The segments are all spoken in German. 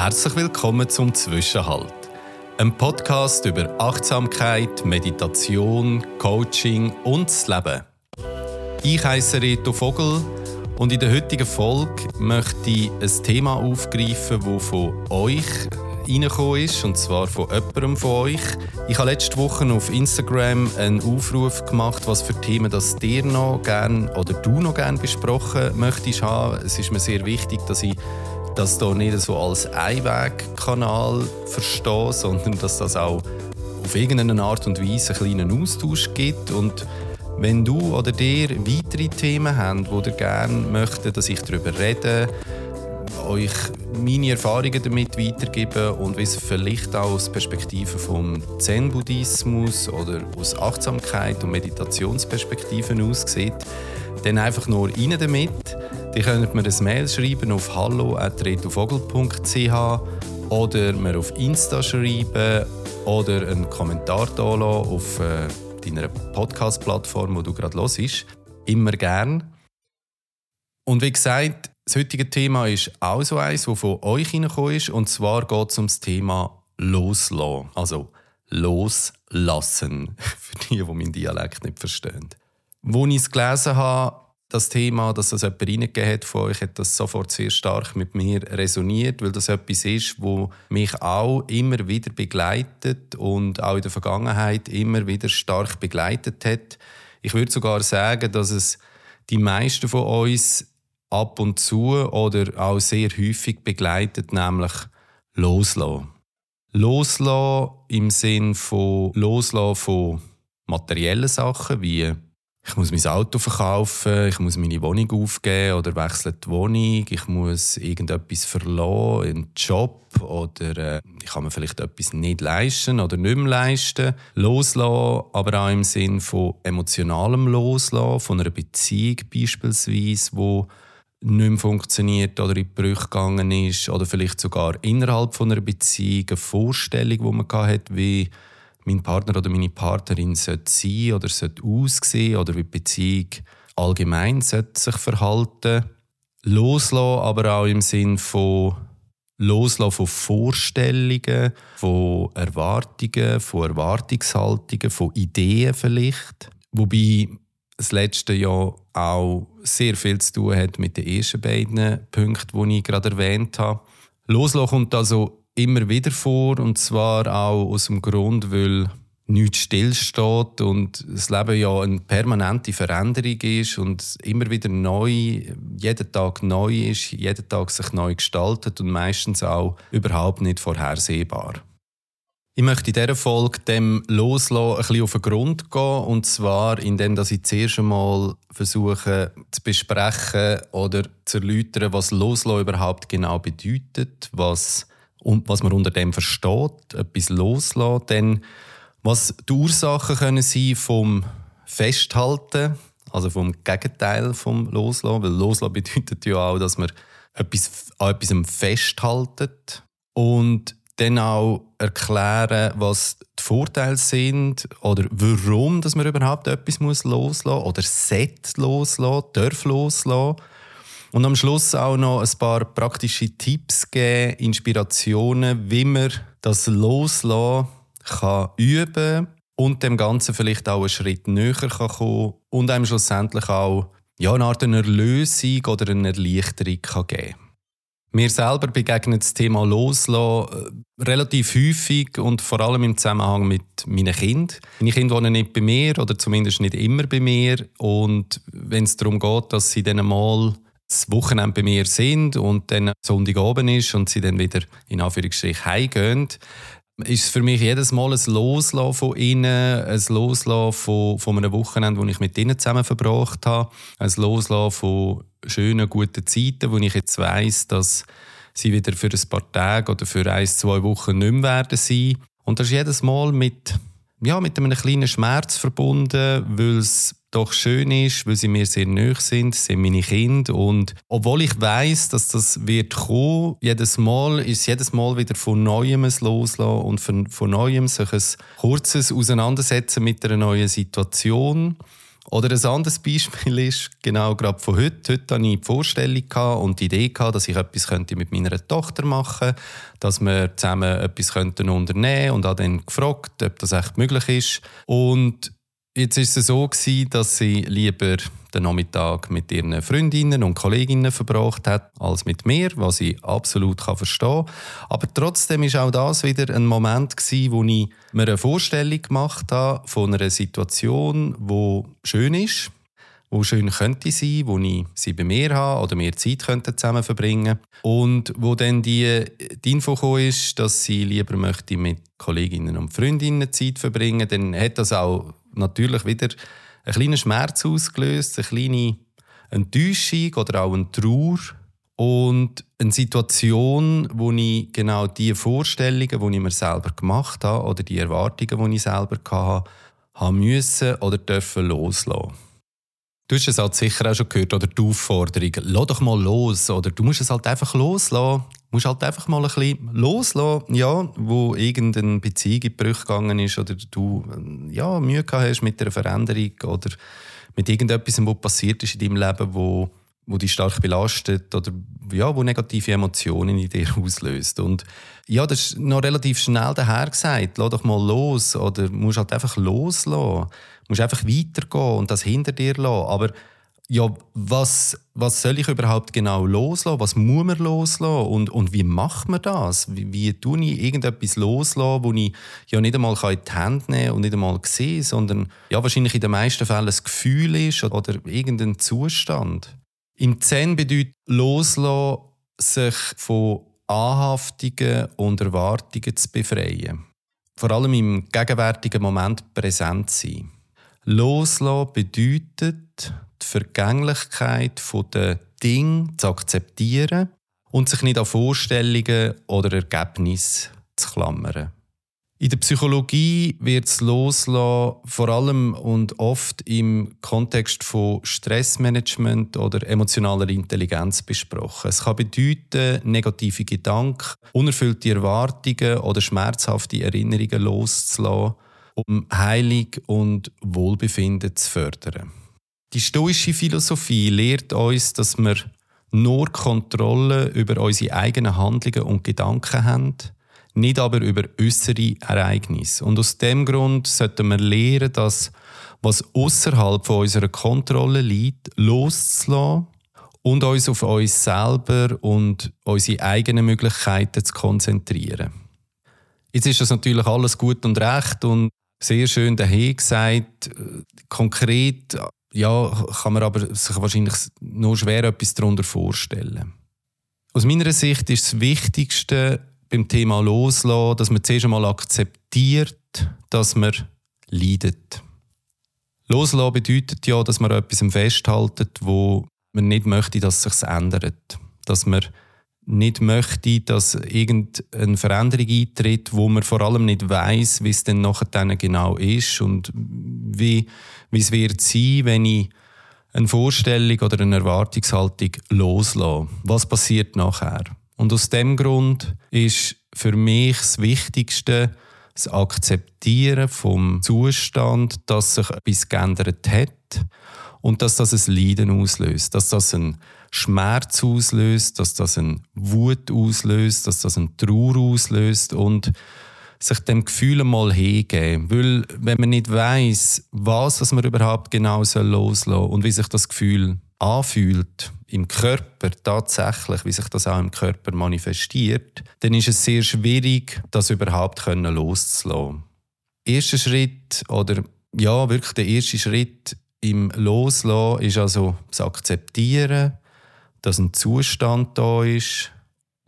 Herzlich willkommen zum Zwischenhalt. Ein Podcast über Achtsamkeit, Meditation, Coaching und das Leben. Ich heiße Reto Vogel und in der heutigen Folge möchte ich ein Thema aufgreifen, das von euch reingekommen ist, und zwar von jemandem von euch. Ich habe letzte Woche auf Instagram einen Aufruf gemacht, was für Themen das dir noch gern oder du noch gerne besprochen möchtest haben. Es ist mir sehr wichtig, dass ich das hier nicht so als Einwegkanal verstehe, sondern dass das auch auf irgendeine Art und Weise einen kleinen Austausch gibt. Und wenn du oder dir weitere Themen habt, wo ihr gerne möchtet, dass ich darüber rede, euch meine Erfahrungen damit weitergeben und wie es vielleicht auch aus Perspektive vom Zen-Buddhismus oder aus Achtsamkeit und Meditationsperspektiven aussieht, dann einfach nur rein damit. Die könnt mir ein Mail schreiben auf hallo.retovogel.ch oder mir auf Insta schreiben oder einen Kommentar da auf äh, deiner Podcast-Plattform, wo du gerade los bist. Immer gern. Und wie gesagt, das heutige Thema ist auch so eins, das von euch hineingekommen ist. Und zwar geht es um das Thema Loslassen. Also loslassen. Für die, die meinen Dialekt nicht verstehen. Als ich es gelesen habe, das Thema, dass das jemand reingegeben hat von euch, hat das sofort sehr stark mit mir resoniert, weil das etwas ist, wo mich auch immer wieder begleitet und auch in der Vergangenheit immer wieder stark begleitet hat. Ich würde sogar sagen, dass es die meisten von uns ab und zu oder auch sehr häufig begleitet, nämlich loslassen. Loslassen im Sinn von loslassen von materiellen Sachen wie ich muss mein Auto verkaufen, ich muss meine Wohnung aufgeben oder wechseln die Wohnung, ich muss irgendetwas verlassen, einen Job oder äh, ich kann mir vielleicht etwas nicht leisten oder nicht mehr leisten. Loslassen, aber auch im Sinn von emotionalem Loslassen, von einer Beziehung beispielsweise, wo nicht mehr funktioniert oder in die Brüche gegangen ist oder vielleicht sogar innerhalb von einer Beziehung eine Vorstellung, die man hatte, wie mein Partner oder meine Partnerin sollte sein oder sollte aussehen oder wie die Beziehung allgemein sollte sich verhalten. Loslassen, aber auch im Sinn von Loslassen von Vorstellungen, von Erwartungen, von Erwartungshaltungen, von Ideen vielleicht. Wobei das letzte Jahr auch sehr viel zu tun hat mit den ersten beiden Punkten, die ich gerade erwähnt habe. Loslassen kommt also immer wieder vor und zwar auch aus dem Grund, weil nichts stillsteht und das Leben ja eine permanente Veränderung ist und immer wieder neu, jeden Tag neu ist, jeden Tag sich neu gestaltet und meistens auch überhaupt nicht vorhersehbar. Ich möchte in dieser Folge dem Loslassen ein bisschen auf den Grund gehen. Und zwar indem ich zuerst einmal versuche zu besprechen oder zu erläutern, was Loslassen überhaupt genau bedeutet, was und was man unter dem versteht, etwas loslassen, dann was die Ursachen können sein vom Festhalten, also vom Gegenteil vom Loslassen, weil Loslassen bedeutet ja auch, dass man etwas, an etwas festhaltet und dann auch erklären, was die Vorteile sind oder warum dass man überhaupt etwas muss loslassen oder sollte loslassen, darf loslassen. Und am Schluss auch noch ein paar praktische Tipps geben, Inspirationen, wie man das Loslassen kann üben und dem Ganzen vielleicht auch einen Schritt näher kann kommen und einem schlussendlich auch ja, eine Art einer Lösung oder eine Erleichterung kann geben Mir selber begegnet das Thema Loslassen äh, relativ häufig und vor allem im Zusammenhang mit meinen Kindern. Meine Kinder wohnen nicht bei mir oder zumindest nicht immer bei mir. Und wenn es darum geht, dass sie dann mal das Wochenende bei mir sind und dann Sonntag oben ist und sie dann wieder in Anführungsstrichen heimgehen, ist es für mich jedes Mal ein Loslassen von ihnen, ein Loslassen von, von einem Wochenende, das ich mit ihnen zusammen verbracht habe, ein Loslassen von schönen, guten Zeiten, wo ich jetzt weiss, dass sie wieder für ein paar Tage oder für ein, zwei Wochen nicht mehr werden sein. Und das ist jedes Mal mit, ja, mit einem kleinen Schmerz verbunden, weil es doch schön ist, weil sie mir sehr nahe sind, sind meine Kinder. Und obwohl ich weiß, dass das wird kommen, jedes Mal ist jedes Mal wieder von Neuem ein Loslassen und von, von Neuem sich ein kurzes Auseinandersetzen mit einer neuen Situation Oder ein anderes Beispiel ist, genau gerade von heute, heute hatte ich die Vorstellung und die Idee, dass ich etwas mit meiner Tochter machen könnte, dass wir zusammen etwas unternehmen könnten und habe dann gefragt, ob das echt möglich ist. Und Jetzt ist es so gewesen, dass sie lieber den Nachmittag mit ihren Freundinnen und Kolleginnen verbracht hat, als mit mir, was ich absolut kann verstehen Aber trotzdem ist auch das wieder ein Moment gewesen, wo ich mir eine Vorstellung gemacht habe von einer Situation, wo schön ist, wo schön könnte sein, wo ich sie bei mir habe oder wir Zeit könnten zusammen verbringen. Und wo dann die, die Info kam ist, dass sie lieber möchte mit Kolleginnen und Freundinnen Zeit verbringen, dann hat das auch natürlich wieder einen kleinen Schmerz ausgelöst, eine kleine Enttäuschung oder auch eine Trauer und eine Situation, wo ich genau die Vorstellungen, die ich mir selber gemacht habe oder die Erwartungen, die ich selber hatte, haben müssen oder dürfen loslassen. Du hast es halt sicher auch schon gehört, oder die Aufforderung, lass doch mal los, oder du musst es halt einfach loslassen. Musst halt einfach mal ein bisschen loslassen, ja, wo irgendeine Beziehung in Brüche gegangen ist oder du ja, Mühe gehabt hast mit einer Veränderung oder mit irgendetwas, was passiert ist in deinem Leben, wo, wo dich stark belastet oder ja, wo negative Emotionen in dir auslöst. Und ja, das ist noch relativ schnell daher gesagt, lass doch mal los oder musst halt einfach loslassen musst einfach weitergehen und das hinter dir lassen. Aber ja, was, was soll ich überhaupt genau loslassen? Was muss man loslassen? Und, und wie macht man das? Wie, wie tue ich irgendetwas loslassen, wo ich ja nicht einmal in die Hand nehmen kann und nicht einmal sehe, sondern ja, wahrscheinlich in den meisten Fällen ein Gefühl ist oder irgendein Zustand. Im Zen bedeutet loslassen, sich von Anhaftungen und Erwartungen zu befreien. Vor allem im gegenwärtigen Moment präsent sein. Loslassen bedeutet, die Vergänglichkeit der Dinge zu akzeptieren und sich nicht an Vorstellungen oder Ergebnisse zu klammern. In der Psychologie wird das Loslassen vor allem und oft im Kontext von Stressmanagement oder emotionaler Intelligenz besprochen. Es kann bedeuten, negative Gedanken, unerfüllte Erwartungen oder schmerzhafte Erinnerungen loszulassen um Heilung und Wohlbefinden zu fördern. Die stoische Philosophie lehrt uns, dass wir nur Kontrolle über unsere eigenen Handlungen und Gedanken haben, nicht aber über äußere Ereignisse. Und aus dem Grund sollten wir lernen, dass was außerhalb von unserer Kontrolle liegt, loszulassen und uns auf uns selber und unsere eigenen Möglichkeiten zu konzentrieren. Jetzt ist das natürlich alles gut und recht und sehr schön daher gesagt. Konkret ja, kann man aber sich wahrscheinlich nur schwer etwas darunter vorstellen. Aus meiner Sicht ist das Wichtigste beim Thema Loslassen, dass man zuerst einmal akzeptiert, dass man leidet. Loslassen bedeutet ja, dass man etwas festhaltet, wo man nicht möchte, dass es sich ändert. Dass man nicht möchte, dass irgendeine Veränderung eintritt, wo man vor allem nicht weiß, wie es denn nachher genau ist und wie, wie es wird sein, wenn ich eine Vorstellung oder eine Erwartungshaltung loslasse. Was passiert nachher? Und aus dem Grund ist für mich das Wichtigste, das Akzeptieren vom Zustand, dass sich etwas geändert hat und dass das ein Leiden auslöst, dass das ein Schmerz auslöst, dass das ein Wut auslöst, dass das ein Trauer auslöst und sich dem Gefühl mal hingeben. Weil, wenn man nicht weiß, was, was man überhaupt genau loslassen soll und wie sich das Gefühl anfühlt im Körper tatsächlich, wie sich das auch im Körper manifestiert, dann ist es sehr schwierig, das überhaupt loszulassen. Erster Schritt oder ja, wirklich der erste Schritt im Loslassen ist also das Akzeptieren, dass ein Zustand da ist,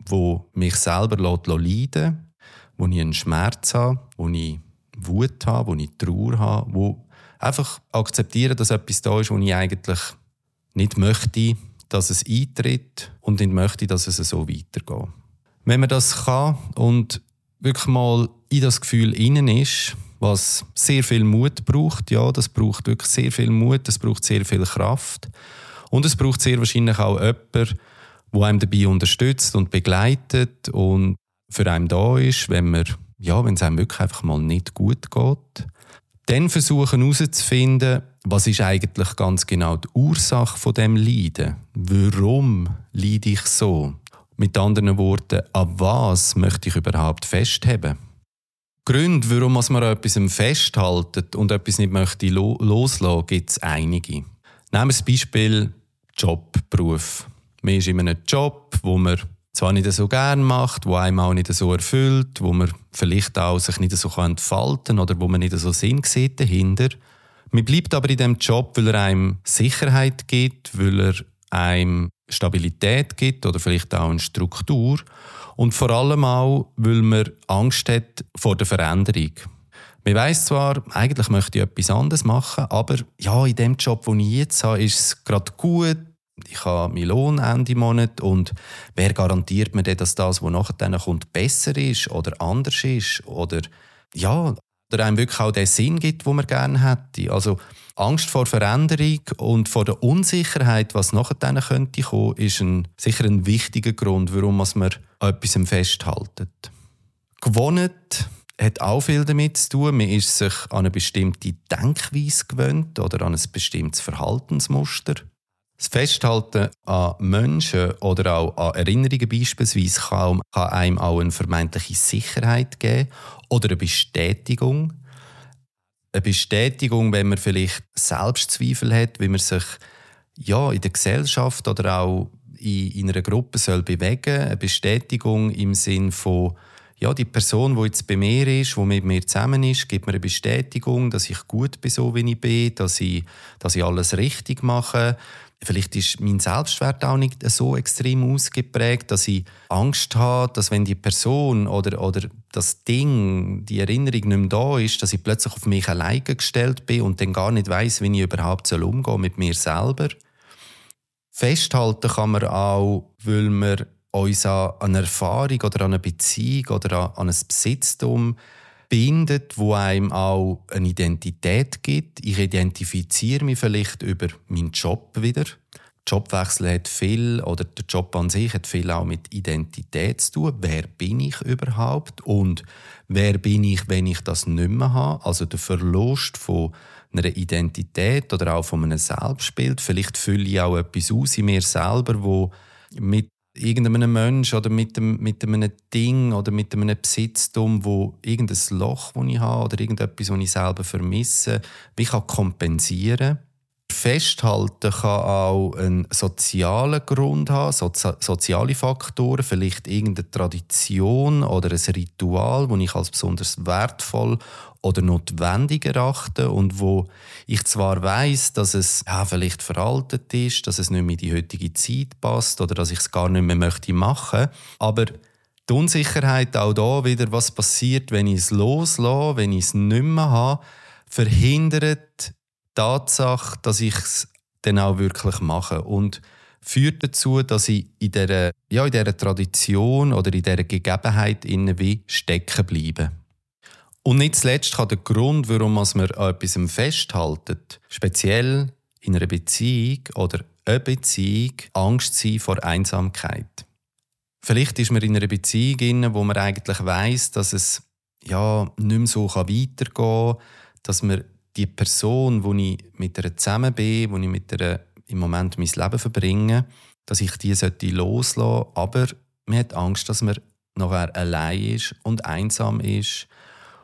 wo mich selber leiden wo ich einen Schmerz habe, wo ich Wut habe, wo ich Trauer habe, wo einfach akzeptieren, dass etwas da ist, wo ich eigentlich nicht möchte, dass es eintritt und nicht möchte, dass es so weitergeht. Wenn man das kann und wirklich mal in das Gefühl innen ist, was sehr viel Mut braucht, ja, das braucht wirklich sehr viel Mut, das braucht sehr viel Kraft und es braucht sehr wahrscheinlich auch jemanden, der einem dabei unterstützt und begleitet und für einen da ist, wenn man, ja, wenn es einem wirklich einfach mal nicht gut geht. Dann versuchen herauszufinden, was ist eigentlich ganz genau die Ursache von dem Leiden? Warum leide ich so? Mit anderen Worten, an was möchte ich überhaupt festheben? Gründe, warum man an etwas festhalten und etwas nicht möchte loslassen, gibt es einige. Nehmen wir das Beispiel Job, Beruf. Man ist in einem Job, wo man zwar nicht so gerne macht, wo einem auch nicht so erfüllt, wo man vielleicht auch sich nicht so entfalten kann oder wo man nicht so Sinn sieht dahinter. Man bleibt aber in dem Job, weil er einem Sicherheit gibt, weil er einem Stabilität gibt oder vielleicht auch eine Struktur und vor allem auch, weil man Angst hat vor der Veränderung. Man weiß zwar, eigentlich möchte ich etwas anderes machen, aber ja, in dem Job, den ich jetzt habe, ist es gerade gut. Ich habe meinen Lohn Ende Monat und wer garantiert mir denn, dass das, was nachher kommt, besser ist oder anders ist oder ja, oder einem wirklich auch den Sinn gibt, den man gerne hätte. Also Angst vor Veränderung und vor der Unsicherheit, was nachher dann könnte kommen, ist ein, sicher ein wichtiger Grund, warum man an etwas festhalten. Gewohnt hat auch viel damit zu tun. Man ist sich an eine bestimmte Denkweise gewöhnt oder an ein bestimmtes Verhaltensmuster. Das Festhalten an Menschen oder auch an Erinnerungen beispielsweise kann, einem auch eine vermeintliche Sicherheit geben oder eine Bestätigung. Eine Bestätigung, wenn man vielleicht Selbstzweifel hat, wie man sich ja, in der Gesellschaft oder auch in, in einer Gruppe soll bewegen Eine Bestätigung im Sinn von ja, die Person, die jetzt bei mir ist, die mit mir zusammen ist, gibt mir eine Bestätigung, dass ich gut bin, so wie ich bin, dass ich, dass ich alles richtig mache, Vielleicht ist mein Selbstwert auch nicht so extrem ausgeprägt, dass ich Angst habe, dass wenn die Person oder, oder das Ding, die Erinnerung nicht mehr da ist, dass ich plötzlich auf mich alleine gestellt bin und dann gar nicht weiß, wie ich überhaupt umgehen soll mit mir selber. Festhalten kann man auch, weil man uns an eine Erfahrung oder an eine Beziehung oder an ein Besitztum bindet, wo einem auch eine Identität gibt. Ich identifiziere mich vielleicht über meinen Job wieder. Jobwechsel hat viel, oder der Job an sich hat viel auch mit Identität zu tun. Wer bin ich überhaupt? Und wer bin ich, wenn ich das nicht mehr habe? Also der Verlust von einer Identität oder auch von einem Selbstbild. Vielleicht fülle ich auch etwas aus in mir selber, wo mit irgendeinem Mensch oder mit, dem, mit einem Ding oder mit einem Besitztum, wo irgendein Loch, das ich habe oder irgendetwas, das ich selber vermisse, wie ich kompensieren kann. Festhalten kann auch einen sozialen Grund haben, sozi soziale Faktoren, vielleicht irgendeine Tradition oder ein Ritual, das ich als besonders wertvoll oder notwendig erachte und wo ich zwar weiß, dass es ja, vielleicht veraltet ist, dass es nicht mehr in die heutige Zeit passt oder dass ich es gar nicht mehr möchte machen, aber die Unsicherheit auch da wieder, was passiert, wenn ich es loslasse, wenn ich es nicht mehr habe, verhindert Tatsache, dass ich es dann auch wirklich mache und führt dazu, dass ich in dieser, ja, in dieser Tradition oder in dieser Gegebenheit wie stecken bleibe. Und nicht zuletzt kann der Grund, warum man an etwas festhaltet, speziell in einer Beziehung oder eine Beziehung, Angst sein vor Einsamkeit. Vielleicht ist man in einer Beziehung, in wo man eigentlich weiß, dass es ja, nicht mehr so weitergehen kann, dass man die Person, wo ich mit der zusammen bin, wo ich mit der im Moment mein Leben verbringe, dass ich die loslassen. Sollte, aber man hat Angst, dass man nachher allein ist und einsam ist.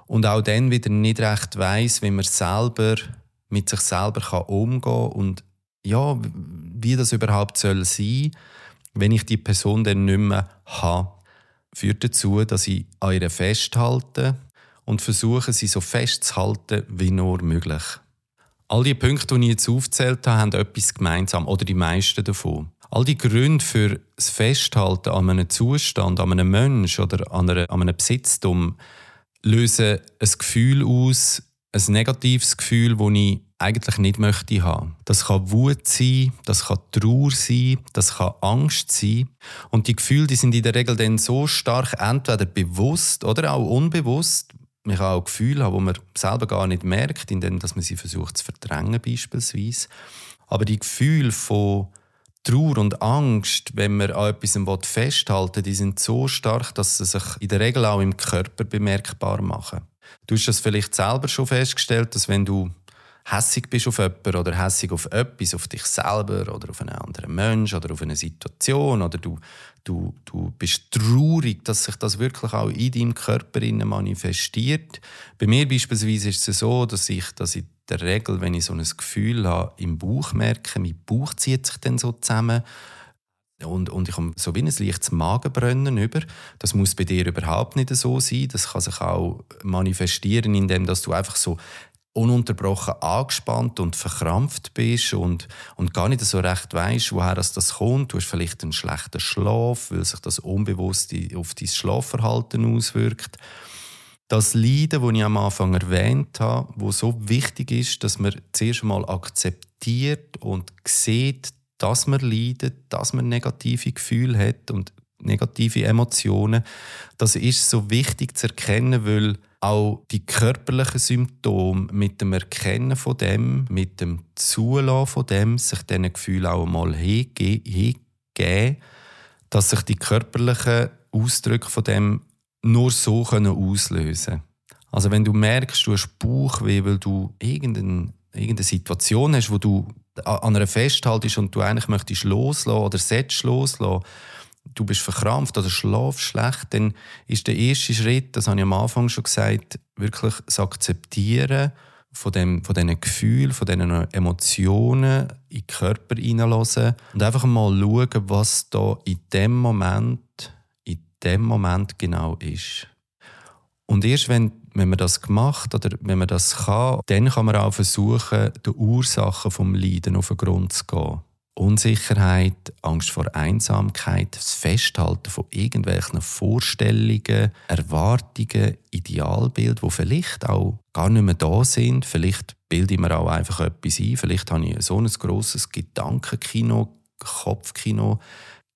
Und auch dann wieder nicht recht weiß, wie man selber mit sich selber kann umgehen kann. Und ja, wie das überhaupt soll sein, wenn ich die Person dann nicht mehr habe, führt dazu, dass ich an ihr festhalte und versuche, sie so festzuhalten wie nur möglich. All die Punkte, die ich jetzt aufgezählt habe, haben etwas gemeinsam oder die meisten davon. All die Gründe für das Festhalten an einem Zustand, an einem Menschen oder an, einem Besitztum lösen ein Gefühl aus, ein negatives Gefühl, das ich eigentlich nicht möchte haben. Das kann Wut sein, das kann Trauer sein, das kann Angst sein. Und die Gefühle, die sind in der Regel dann so stark entweder bewusst oder auch unbewusst. Man kann auch Gefühle haben, die man selber gar nicht merkt, indem man sie versucht zu verdrängen beispielsweise. Aber die Gefühle von Trauer und Angst, wenn man an etwas festhalten die sind so stark, dass sie sich in der Regel auch im Körper bemerkbar machen. Du hast das vielleicht selber schon festgestellt, dass wenn du hässig bist auf jemanden oder hässig auf etwas, auf dich selber oder auf einen anderen Mensch oder auf eine Situation oder du, du, du bist traurig, dass sich das wirklich auch in deinem Körper manifestiert. Bei mir beispielsweise ist es so, dass ich, dass ich der Regel, wenn ich so ein Gefühl habe, im Bauch merke, mein Bauch zieht sich dann so zusammen und, und ich komme so wie ein leichtes Magenbrennen über. Das muss bei dir überhaupt nicht so sein. Das kann sich auch manifestieren, indem dass du einfach so ununterbrochen angespannt und verkrampft bist und, und gar nicht so recht weißt, woher das, kommt. Du hast vielleicht einen schlechten Schlaf, weil sich das unbewusst auf dein Schlafverhalten auswirkt. Das Leiden, das ich am Anfang erwähnt habe, wo so wichtig ist, dass man zuerst einmal akzeptiert und sieht, dass man leidet, dass man negative Gefühle hat und negative Emotionen, das ist so wichtig zu erkennen, weil auch die körperlichen Symptome mit dem Erkennen von dem, mit dem Zulassen von dem, sich diesen Gefühlen auch mal hingeben, dass sich die körperlichen Ausdrücke von dem nur so können auslösen können. Also wenn du merkst, du hast Bauchweh, weil du irgendeine, irgendeine Situation hast, wo du an einer festhaltest und du eigentlich möchtest loslassen oder sollst loslassen, du bist verkrampft oder schlafst schlecht, dann ist der erste Schritt, das habe ich am Anfang schon gesagt, wirklich das Akzeptieren von, dem, von diesen Gefühlen, von diesen Emotionen in den Körper hineinlassen und einfach mal schauen, was da in dem Moment, in dem Moment genau ist. Und erst wenn, wenn man das gemacht oder wenn man das kann, dann kann man auch versuchen, die Ursachen vom Leiden auf den Grund zu gehen. Unsicherheit, Angst vor Einsamkeit, das Festhalten von irgendwelchen Vorstellungen, Erwartungen, Idealbild, wo vielleicht auch gar nicht mehr da sind. Vielleicht bilde ich mir auch einfach etwas ein. Vielleicht habe ich so ein grosses Gedankenkino, Kopfkino,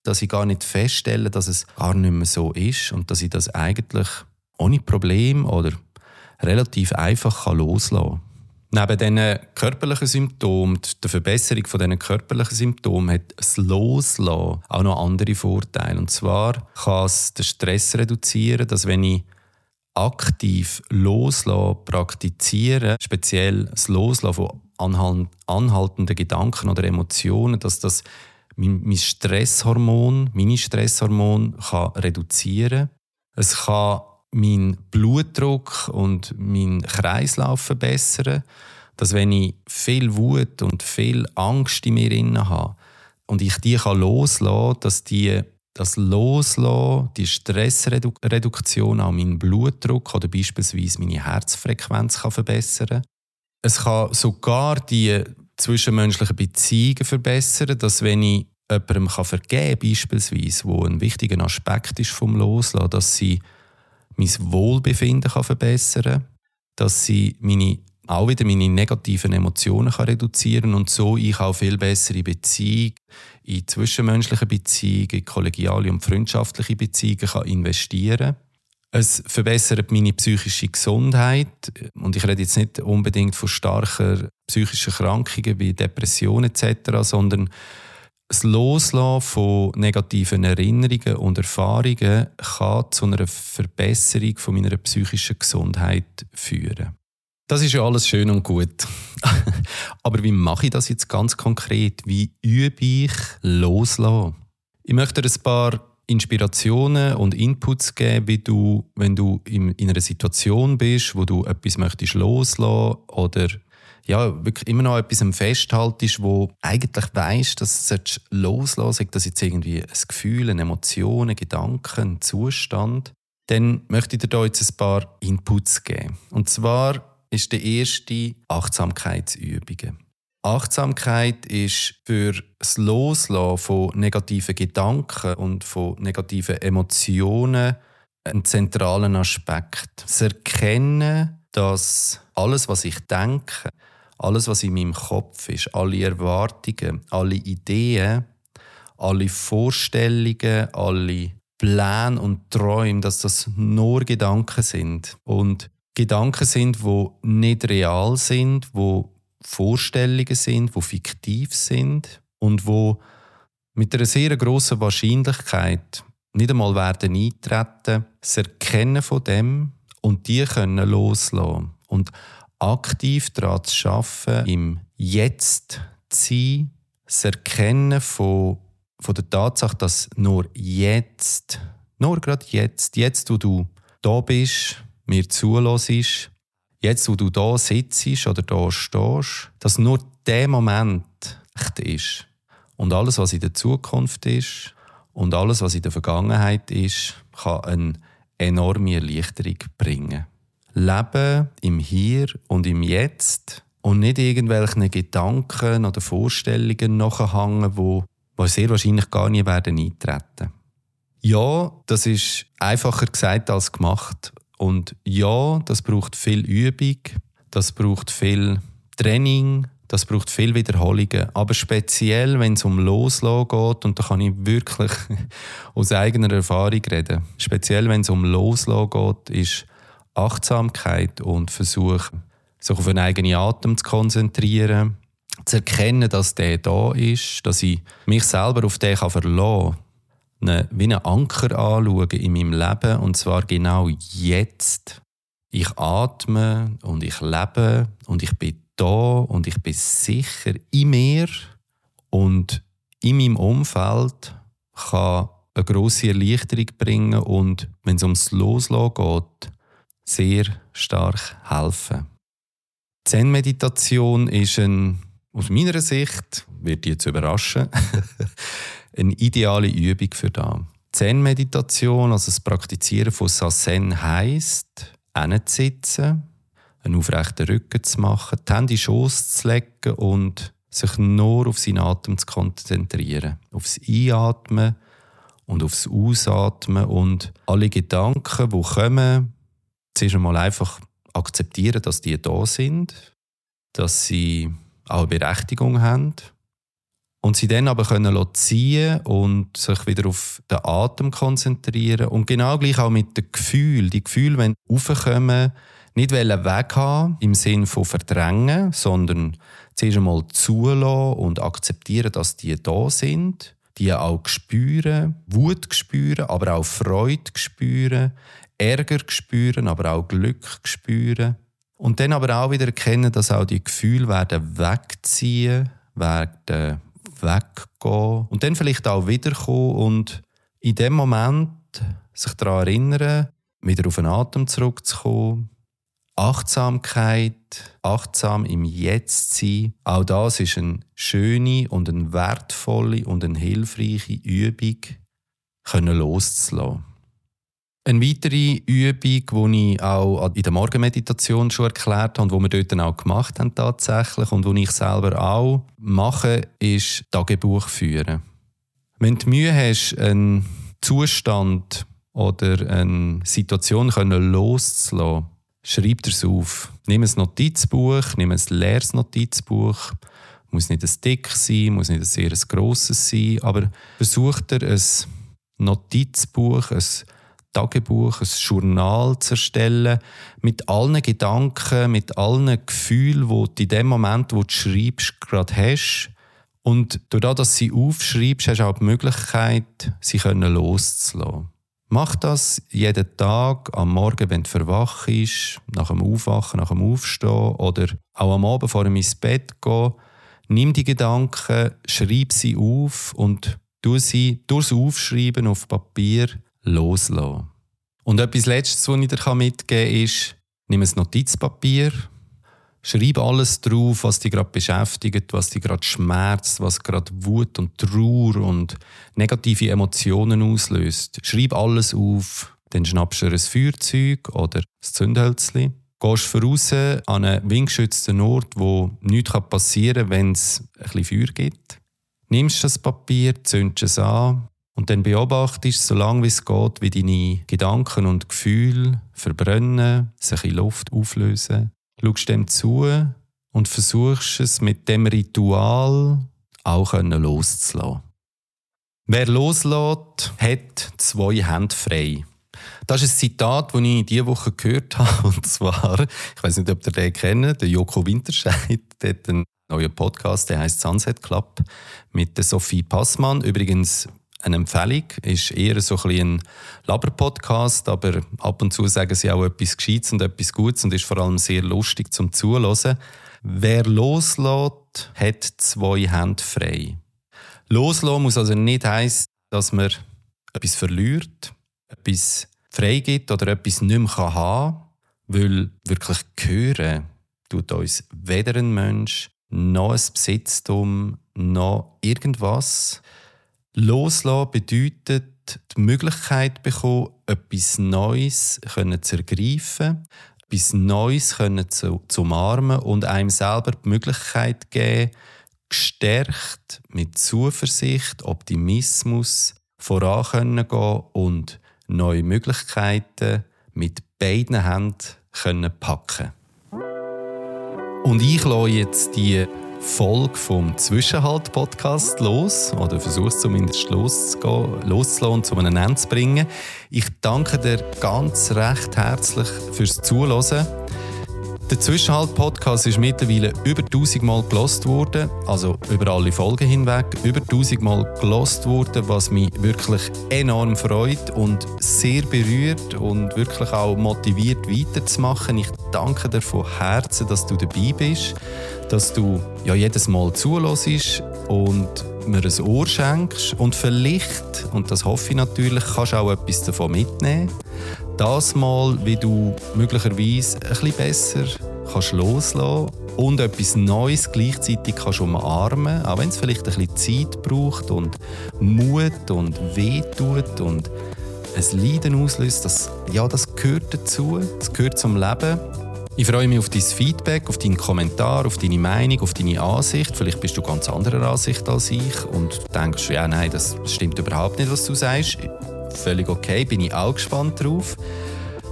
dass ich gar nicht feststelle, dass es gar nicht mehr so ist und dass ich das eigentlich ohne Problem oder relativ einfach loslassen kann. Neben diesen körperlichen Symptomen, der Verbesserung von diesen körperlichen Symptomen, hat das Loslassen auch noch andere Vorteile. Und zwar kann es den Stress reduzieren, dass wenn ich aktiv Loslassen praktiziere, speziell das Loslassen von anhaltenden Gedanken oder Emotionen, dass das mein Stresshormon, meine Stresshormon kann reduzieren. Es kann meinen Blutdruck und meinen Kreislauf verbessern, dass wenn ich viel Wut und viel Angst in mir inne habe und ich die kann loslassen, dass die das Loslassen, die Stressreduktion auch meinen Blutdruck oder beispielsweise meine Herzfrequenz kann verbessern. Es kann sogar die zwischenmenschlichen Beziehungen verbessern, dass wenn ich jemandem vergeben kann, beispielsweise, wo ein wichtiger Aspekt ist vom Loslassen, dass sie mein Wohlbefinden kann verbessern kann, dass sie meine, auch wieder meine negativen Emotionen kann reduzieren und so ich auch viel bessere Beziehungen in zwischenmenschliche Beziehungen, in kollegiale und freundschaftliche Beziehungen kann investieren es verbessert meine psychische Gesundheit und ich rede jetzt nicht unbedingt von starken psychischen Krankungen wie Depressionen etc., sondern das Loslassen von negativen Erinnerungen und Erfahrungen kann zu einer Verbesserung von meiner psychischen Gesundheit führen. Das ist ja alles schön und gut. Aber wie mache ich das jetzt ganz konkret? Wie übe ich Loslassen? Ich möchte dir ein paar Inspirationen und Inputs geben, wie du, wenn du in einer Situation bist, wo du etwas möchtest loslassen oder ja, wirklich immer noch etwas festhaltest, wo eigentlich weißt, dass du loslassen dass jetzt irgendwie ein Gefühl, eine Emotion, ein Gedanke, ein Zustand, dann möchte ich dir da jetzt ein paar Inputs geben. Und zwar ist der erste Achtsamkeitsübungen. Achtsamkeit ist für das Loslassen von negativen Gedanken und von negativen Emotionen ein zentraler Aspekt. Das Erkennen, dass alles, was ich denke, alles, was in meinem Kopf ist, alle Erwartungen, alle Ideen, alle Vorstellungen, alle Pläne und Träume, dass das nur Gedanken sind. Und Gedanken sind, wo nicht real sind, wo Vorstellungen sind, wo fiktiv sind und wo mit einer sehr großen Wahrscheinlichkeit nicht einmal werden eintreten, das Erkennen von dem und die können loslassen. Und aktiv daran zu arbeiten, im Jetzt zu sein, das Erkennen von, von der Tatsache, dass nur jetzt, nur gerade jetzt, jetzt, wo du da bist, mir zulässt, jetzt, wo du da sitzt oder da stehst, dass nur der Moment echt ist. Und alles, was in der Zukunft ist und alles, was in der Vergangenheit ist, kann eine enorme Erleichterung bringen. Leben im Hier und im Jetzt und nicht irgendwelchen Gedanken oder Vorstellungen nachhängen, wo, wo sehr wahrscheinlich gar nie werden eintreten. Ja, das ist einfacher gesagt als gemacht. Und ja, das braucht viel Übung, das braucht viel Training, das braucht viel Wiederholungen. Aber speziell, wenn es um Loslassen geht, und da kann ich wirklich aus eigener Erfahrung reden, speziell wenn es um Loslassen geht, ist Achtsamkeit und Versuch, sich auf einen eigenen Atem zu konzentrieren, zu erkennen, dass der da ist, dass ich mich selber auf den verlassen kann, eine, wie einen Anker anschauen in meinem Leben, und zwar genau jetzt. Ich atme und ich lebe und ich bin da und ich bin sicher in mir. Und in meinem Umfeld kann eine grosse Erleichterung bringen. Und, wenn es ums Loslassen geht, sehr stark helfen. Zen-Meditation ist ein, aus meiner Sicht, wird jetzt überraschen, eine ideale Übung für das. Zen-Meditation, also das Praktizieren von Sazen heisst, hinzusitzen, einen aufrechten Rücken zu machen, die Hände in den Schoss zu legen und sich nur auf seinen Atem zu konzentrieren. Aufs Einatmen und aufs Ausatmen und alle Gedanken, die kommen, zuerst einmal einfach akzeptieren, dass die da sind, dass sie auch eine Berechtigung haben und sie dann aber können ziehen und sich wieder auf den Atem konzentrieren und genau gleich auch mit dem Gefühl, die Gefühle, wenn aufkommen, nicht weg haben im Sinn von verdrängen, sondern zuerst einmal zulassen und akzeptieren, dass die da sind, die auch spüren, Wut spüren, aber auch Freude spüren, Ärger spüren, aber auch Glück spüren. Und dann aber auch wieder erkennen, dass auch die Gefühle werden wegziehen, werden weggehen und dann vielleicht auch wiederkommen und in dem Moment sich daran erinnern, wieder auf den Atem zurückzukommen, Achtsamkeit, achtsam im Jetzt sein, auch das ist eine schöne und eine wertvolle und eine hilfreiche Übung, können loszulassen. Eine weitere Übung, die ich auch in der Morgenmeditation schon erklärt habe und die wir dort dann auch gemacht haben tatsächlich und die ich selber auch mache, ist Tagebuch führen. Wenn du Mühe hast, einen Zustand oder eine Situation loszulassen, schreib es auf. Nimm ein Notizbuch, nimm ein leeres Notizbuch. Muss nicht ein dick sein, muss nicht ein sehr grosses sein, aber versuch dir ein Notizbuch, ein Tagebuch, ein Journal zu erstellen, mit allen Gedanken, mit allen Gefühlen, die du in dem Moment, wo du schreibst, gerade hast. Und dadurch, dass du sie aufschreibst, hast du auch die Möglichkeit, sie loszulassen. Mach das jeden Tag, am Morgen, wenn du verwach ist, nach dem Aufwachen, nach dem Aufstehen oder auch am Abend vor dem ins Bett gehen. Nimm die Gedanken, schreib sie auf und tu sie durchs Aufschreiben auf Papier loslassen. Und etwas Letztes, was ich dir mitgeben kann, ist, nimm ein Notizpapier, Schreib alles drauf, was dich gerade beschäftigt, was dich gerade schmerzt, was gerade Wut und Trauer und negative Emotionen auslöst. Schreib alles auf. Dann schnappst du ein Feuerzeug oder ein Zündhölzchen. Gehst voraus an einen windgeschützten Ort, wo nichts passieren kann, wenn es ein bisschen Feuer gibt. Nimmst das Papier, zündest es an und dann beobachtest, so lange wie es geht, wie deine Gedanken und Gefühle verbrennen, sich in Luft auflösen schaust dem zu und versuchst es mit dem Ritual auch loszulassen. Wer loslässt, hat zwei Hände frei. Das ist ein Zitat, das ich diese Woche gehört habe. Und zwar, ich weiß nicht, ob ihr den kennt, der Joko Winterscheid, der hat einen neuen Podcast, der heißt Sunset Club, mit der Sophie Passmann. Übrigens eine Empfehlung. Ist eher so ein, ein Laber-Podcast, aber ab und zu sagen sie auch etwas Gescheites und etwas Gutes und ist vor allem sehr lustig zum Zuhören. Wer loslässt, hat zwei Hände frei. Loslassen muss also nicht heißen, dass man etwas verliert, etwas freigibt oder etwas nicht mehr haben kann, weil wirklich hören tut uns weder ein Mensch, noch ein Besitztum, noch irgendwas. Loslassen bedeutet die Möglichkeit bekommen, etwas Neues zu ergreifen, etwas Neues zu, zu umarmen und einem selber die Möglichkeit geben, gestärkt mit Zuversicht, Optimismus voran können und neue Möglichkeiten mit beiden Händen können packen. Und ich lasse jetzt die Folge vom Zwischenhalt-Podcast los oder versuche es zumindest loszugehen, loszulassen und zu einem Ende zu bringen. Ich danke dir ganz recht herzlich fürs Zuhören. Der Zwischenhalt-Podcast ist mittlerweile über 1000 Mal gelost worden, also über alle Folgen hinweg, über 1000 Mal gelost worden, was mich wirklich enorm freut und sehr berührt und wirklich auch motiviert weiterzumachen. Ich danke dir von Herzen, dass du dabei bist, dass du ja jedes Mal zulässt und mir ein Ohr schenkst und vielleicht, und das hoffe ich natürlich, kannst du auch etwas davon mitnehmen das mal, wie du möglicherweise ein bisschen besser kannst loslassen und etwas Neues gleichzeitig kannst umarmen, auch wenn es vielleicht ein bisschen Zeit braucht und Mut und weh tut und ein Leiden auslöst, das, ja, das gehört dazu, das gehört zum Leben. Ich freue mich auf dein Feedback, auf deinen Kommentar, auf deine Meinung, auf deine Ansicht. Vielleicht bist du ganz anderer Ansicht als ich und denkst, ja, nein, das stimmt überhaupt nicht, was du sagst völlig okay, bin ich auch gespannt drauf.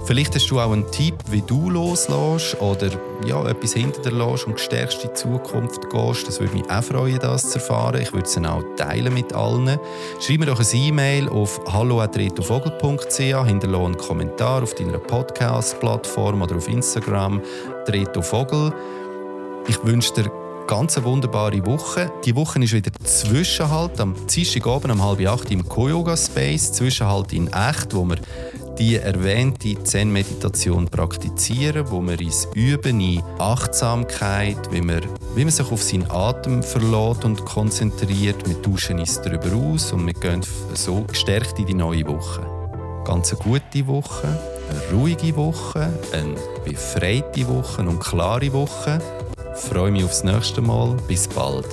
Vielleicht hast du auch einen Tipp, wie du loslässt oder ja, etwas hinter dir lässt und gestärkt in die Zukunft gehst. Das würde mich auch freuen, das zu erfahren. Ich würde es dann auch teilen mit allen. Schreib mir doch ein E-Mail auf hallo.retrovogel.ch, hinterlasse einen Kommentar auf deiner Podcast-Plattform oder auf Instagram, Vogel. Ich wünsche dir ganz eine wunderbare Woche. Die Woche ist wieder Zwischenhalt am Dienstagabend um halb acht im Koyoga Space. Zwischenhalt in echt, wo wir die erwähnte Zen-Meditation praktizieren, wo wir uns üben in Achtsamkeit, wie man, wie man sich auf seinen Atem verlässt und konzentriert. Wir tauschen uns darüber aus und wir gehen so gestärkt in die neue Woche. Ganz eine gute Woche, eine ruhige Woche, eine befreite Woche und klare Woche. Freue mich aufs nächste Mal. Bis bald.